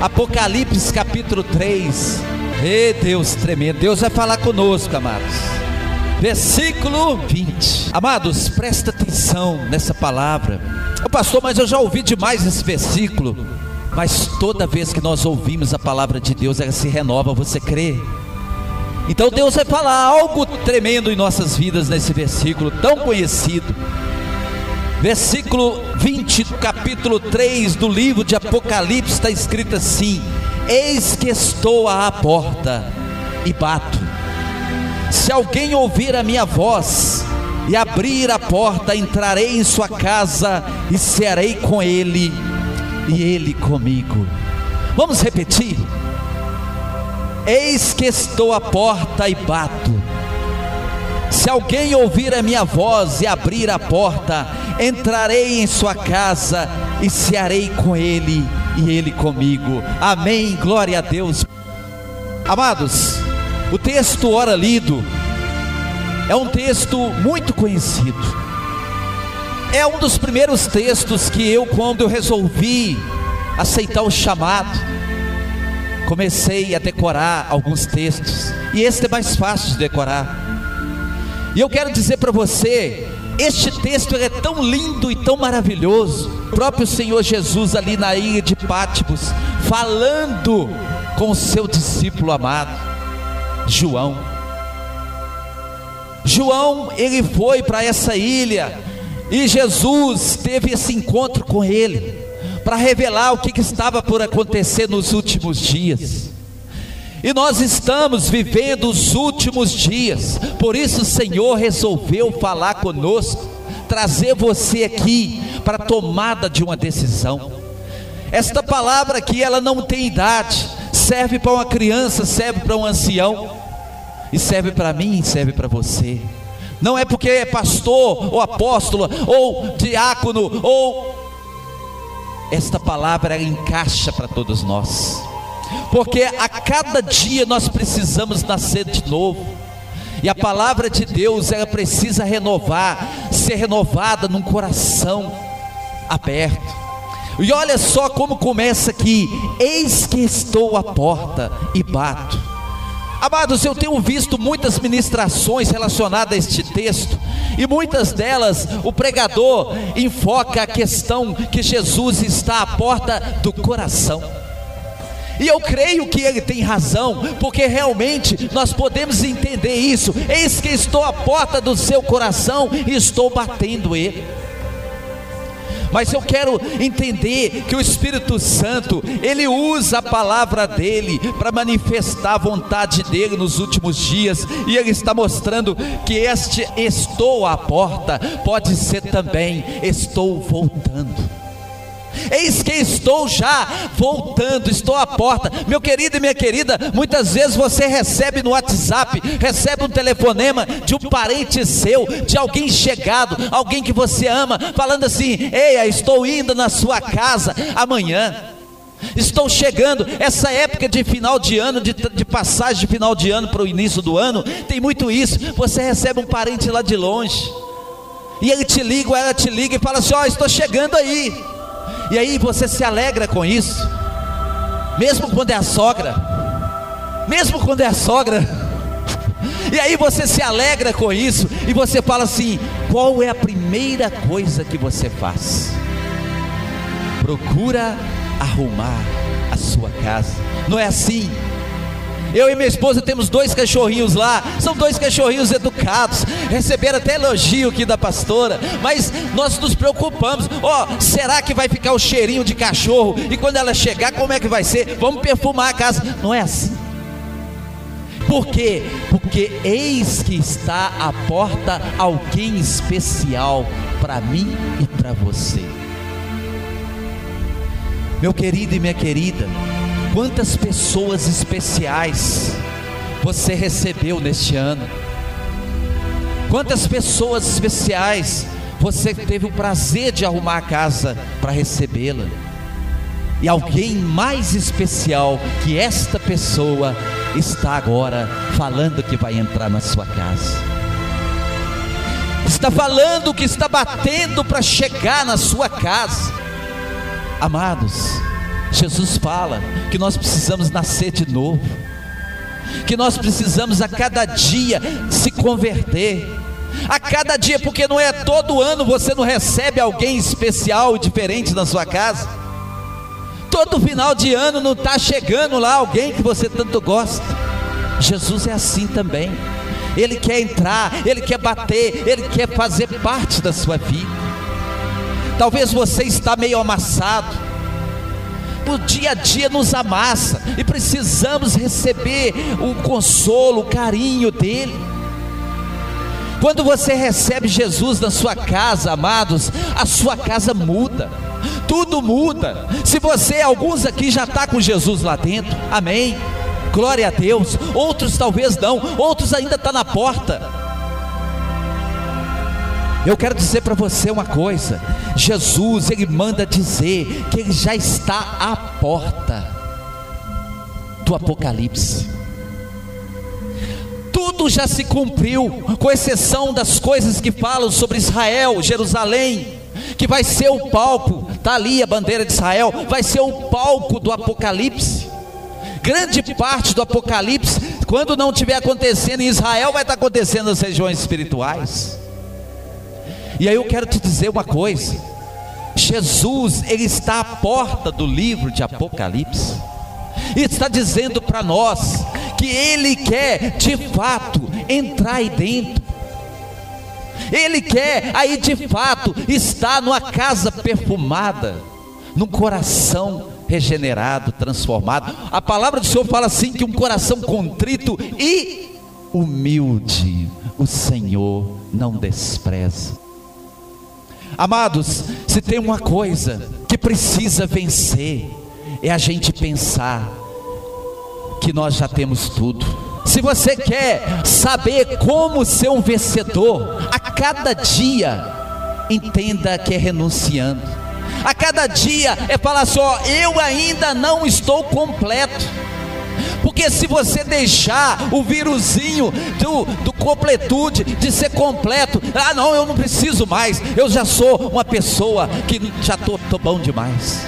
Apocalipse capítulo 3. Ei, Deus tremendo. Deus vai falar conosco, amados. Versículo 20. Amados, presta atenção nessa palavra. O pastor, mas eu já ouvi demais esse versículo. Mas toda vez que nós ouvimos a palavra de Deus, ela se renova, você crê? Então Deus vai falar algo tremendo em nossas vidas nesse versículo tão conhecido. Versículo 20, capítulo 3 do livro de Apocalipse está escrito assim: Eis que estou à porta e bato. Se alguém ouvir a minha voz e abrir a porta, entrarei em sua casa e cearei com ele e ele comigo. Vamos repetir? Eis que estou à porta e bato. Se alguém ouvir a minha voz e abrir a porta, entrarei em sua casa e cearei com ele e ele comigo. Amém. Glória a Deus. Amados, o texto ora lido é um texto muito conhecido. É um dos primeiros textos que eu, quando eu resolvi aceitar o chamado, comecei a decorar alguns textos. E esse é mais fácil de decorar. E eu quero dizer para você, este texto é tão lindo e tão maravilhoso. O próprio Senhor Jesus ali na ilha de Pátimos, falando com o seu discípulo amado, João. João, ele foi para essa ilha e Jesus teve esse encontro com ele para revelar o que, que estava por acontecer nos últimos dias. E nós estamos vivendo os últimos dias, por isso o Senhor resolveu falar conosco, trazer você aqui para a tomada de uma decisão. Esta palavra aqui, ela não tem idade, serve para uma criança, serve para um ancião, e serve para mim, serve para você. Não é porque é pastor, ou apóstolo, ou diácono, ou. Esta palavra encaixa para todos nós porque a cada dia nós precisamos nascer de novo. E a palavra de Deus, ela precisa renovar, ser renovada num coração aberto. E olha só como começa aqui: Eis que estou à porta e bato. Amados, eu tenho visto muitas ministrações relacionadas a este texto, e muitas delas o pregador enfoca a questão que Jesus está à porta do coração. E eu creio que ele tem razão, porque realmente nós podemos entender isso. Eis que estou à porta do seu coração e estou batendo ele. Mas eu quero entender que o Espírito Santo, ele usa a palavra dele para manifestar a vontade dele nos últimos dias, e ele está mostrando que este estou à porta pode ser também estou voltando. Eis que estou já voltando, estou à porta. Meu querido e minha querida, muitas vezes você recebe no WhatsApp, recebe um telefonema de um parente seu, de alguém chegado, alguém que você ama, falando assim: Ei, estou indo na sua casa amanhã. Estou chegando, essa época de final de ano, de, de passagem de final de ano para o início do ano, tem muito isso. Você recebe um parente lá de longe, e ele te liga, ou ela te liga e fala assim: Ó, oh, estou chegando aí. E aí você se alegra com isso, mesmo quando é a sogra, mesmo quando é a sogra. E aí você se alegra com isso e você fala assim: qual é a primeira coisa que você faz? Procura arrumar a sua casa. Não é assim? Eu e minha esposa temos dois cachorrinhos lá, são dois cachorrinhos educados, receberam até elogio aqui da pastora, mas nós nos preocupamos: ó, oh, será que vai ficar o cheirinho de cachorro? E quando ela chegar, como é que vai ser? Vamos perfumar a casa. Não é assim. Por quê? Porque eis que está à porta alguém especial para mim e para você. Meu querido e minha querida, Quantas pessoas especiais você recebeu neste ano? Quantas pessoas especiais você teve o prazer de arrumar a casa para recebê-la? E alguém mais especial que esta pessoa está agora falando que vai entrar na sua casa. Está falando que está batendo para chegar na sua casa. Amados, Jesus fala que nós precisamos nascer de novo, que nós precisamos a cada dia se converter, a cada dia, porque não é todo ano você não recebe alguém especial e diferente na sua casa. Todo final de ano não está chegando lá alguém que você tanto gosta. Jesus é assim também. Ele quer entrar, ele quer bater, ele quer fazer parte da sua vida. Talvez você está meio amassado. O dia a dia nos amassa e precisamos receber o consolo, o carinho dele. Quando você recebe Jesus na sua casa, amados, a sua casa muda, tudo muda. Se você, alguns aqui já está com Jesus lá dentro, amém. Glória a Deus. Outros talvez não, outros ainda estão tá na porta. Eu quero dizer para você uma coisa: Jesus, Ele manda dizer que Ele já está à porta do Apocalipse. Tudo já se cumpriu, com exceção das coisas que falam sobre Israel, Jerusalém, que vai ser o palco, está ali a bandeira de Israel, vai ser o palco do Apocalipse. Grande parte do Apocalipse, quando não estiver acontecendo em Israel, vai estar acontecendo nas regiões espirituais. E aí eu quero te dizer uma coisa: Jesus, ele está à porta do livro de Apocalipse, e está dizendo para nós que ele quer de fato entrar aí dentro. Ele quer aí de fato estar numa casa perfumada, num coração regenerado, transformado. A palavra do Senhor fala assim: que um coração contrito e humilde, o Senhor não despreza. Amados, se tem uma coisa que precisa vencer, é a gente pensar que nós já temos tudo. Se você quer saber como ser um vencedor, a cada dia, entenda que é renunciando. A cada dia é falar só, eu ainda não estou completo. Porque se você deixar o vírusinho do, do completude, de ser completo, ah não, eu não preciso mais, eu já sou uma pessoa que já estou bom demais.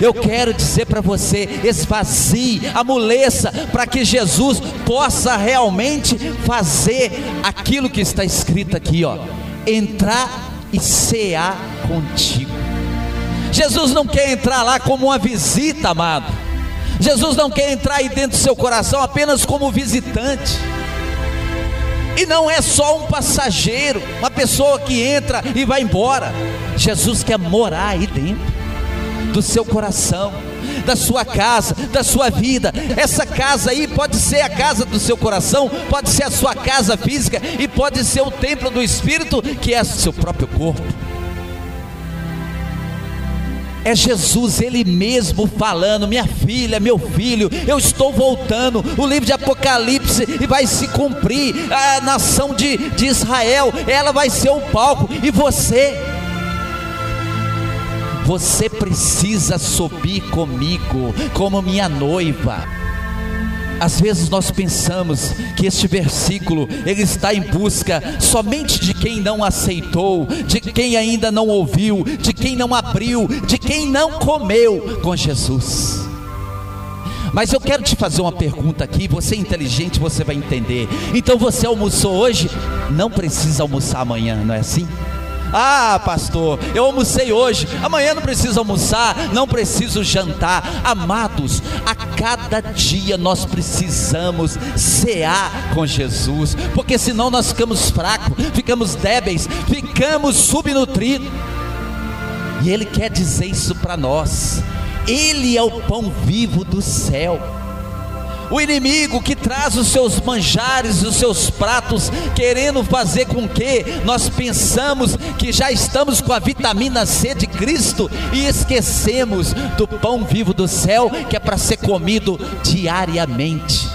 Eu quero dizer para você: esvazie, amoleça, para que Jesus possa realmente fazer aquilo que está escrito aqui, ó, entrar e cear contigo. Jesus não quer entrar lá como uma visita, amado. Jesus não quer entrar aí dentro do seu coração apenas como visitante. E não é só um passageiro, uma pessoa que entra e vai embora. Jesus quer morar aí dentro do seu coração, da sua casa, da sua vida. Essa casa aí pode ser a casa do seu coração, pode ser a sua casa física e pode ser o templo do Espírito, que é o seu próprio corpo é Jesus, Ele mesmo falando: minha filha, meu filho, eu estou voltando. O livro de Apocalipse e vai se cumprir. A nação de, de Israel, ela vai ser o palco, e você. Você precisa subir comigo, como minha noiva. Às vezes nós pensamos que este versículo ele está em busca somente de quem não aceitou, de quem ainda não ouviu, de quem não abriu, de quem não comeu com Jesus. Mas eu quero te fazer uma pergunta aqui, você é inteligente, você vai entender. Então você almoçou hoje, não precisa almoçar amanhã, não é assim? Ah, pastor, eu almocei hoje, amanhã não preciso almoçar, não preciso jantar. Amados, a cada dia nós precisamos cear com Jesus, porque senão nós ficamos fracos, ficamos débeis, ficamos subnutridos. E Ele quer dizer isso para nós. Ele é o pão vivo do céu. O inimigo que traz os seus manjares, os seus pratos, querendo fazer com que nós pensamos que já estamos com a vitamina C de Cristo e esquecemos do pão vivo do céu que é para ser comido diariamente.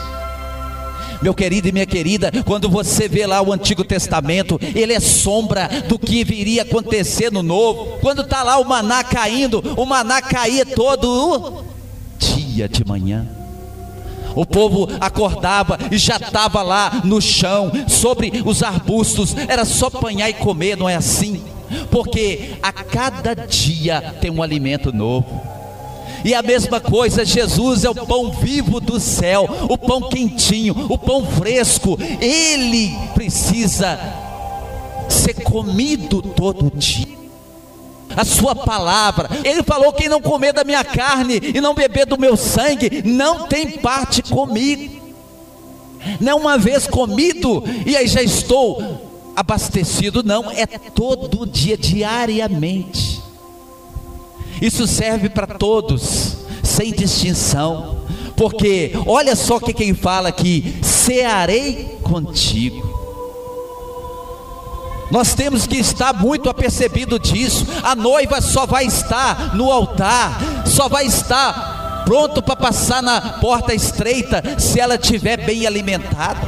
Meu querido e minha querida, quando você vê lá o Antigo Testamento, ele é sombra do que viria acontecer no Novo. Quando está lá o maná caindo, o maná caía todo dia de manhã. O povo acordava e já estava lá no chão, sobre os arbustos, era só apanhar e comer, não é assim? Porque a cada dia tem um alimento novo. E a mesma coisa, Jesus é o pão vivo do céu, o pão quentinho, o pão fresco. Ele precisa ser comido todo dia. A sua palavra, ele falou: quem não comer da minha carne e não beber do meu sangue, não tem parte comigo. Não uma vez comido e aí já estou abastecido, não, é todo dia, diariamente. Isso serve para todos, sem distinção, porque olha só que quem fala aqui: cearei contigo. Nós temos que estar muito apercebido disso. A noiva só vai estar no altar, só vai estar pronto para passar na porta estreita se ela estiver bem alimentada.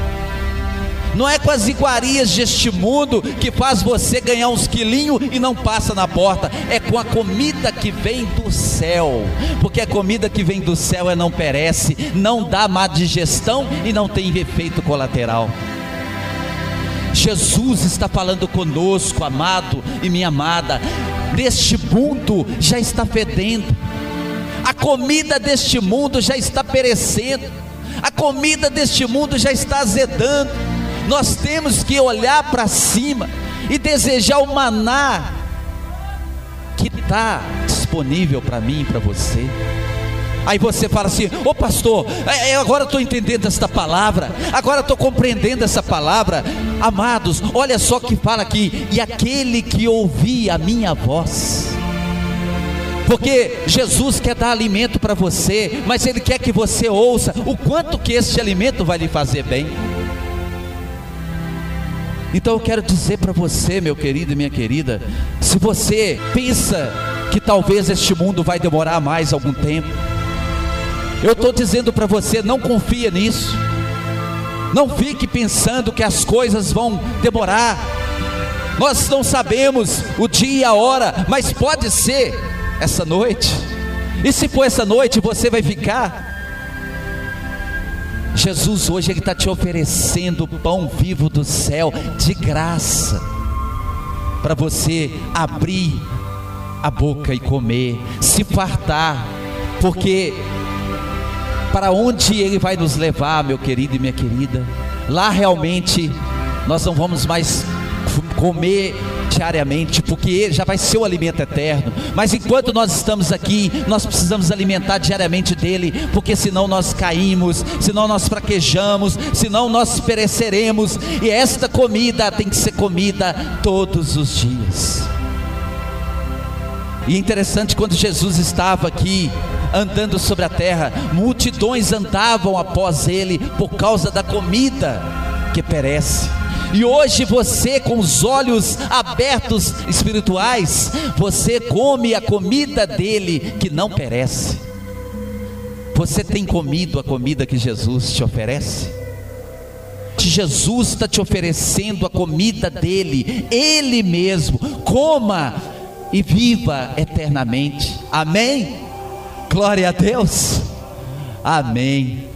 Não é com as iguarias deste mundo que faz você ganhar uns quilinhos e não passa na porta. É com a comida que vem do céu. Porque a comida que vem do céu é não perece, não dá má digestão e não tem efeito colateral. Jesus está falando conosco, amado e minha amada. Deste mundo já está fedendo. A comida deste mundo já está perecendo. A comida deste mundo já está azedando nós temos que olhar para cima e desejar o maná que está disponível para mim e para você. Aí você fala assim: Ô oh, pastor, é, é, agora estou entendendo esta palavra, agora estou compreendendo essa palavra. Amados, olha só que fala aqui: e aquele que ouvir a minha voz. Porque Jesus quer dar alimento para você, mas Ele quer que você ouça o quanto que este alimento vai lhe fazer bem. Então eu quero dizer para você, meu querido e minha querida, se você pensa que talvez este mundo vai demorar mais algum tempo, eu estou dizendo para você, não confia nisso. Não fique pensando que as coisas vão demorar. Nós não sabemos o dia e a hora, mas pode ser essa noite. E se for essa noite, você vai ficar Jesus hoje ele está te oferecendo o pão vivo do céu de graça para você abrir a boca e comer, se fartar, porque para onde ele vai nos levar, meu querido e minha querida? Lá realmente nós não vamos mais comer diariamente, porque já vai ser o alimento eterno. Mas enquanto nós estamos aqui, nós precisamos alimentar diariamente dele, porque senão nós caímos, senão nós fraquejamos, senão nós pereceremos. E esta comida tem que ser comida todos os dias. E é interessante quando Jesus estava aqui, andando sobre a terra, multidões andavam após ele por causa da comida que perece. E hoje você, com os olhos abertos espirituais, você come a comida dele que não perece. Você tem comido a comida que Jesus te oferece? Jesus está te oferecendo a comida dele, Ele mesmo. Coma e viva eternamente. Amém? Glória a Deus. Amém.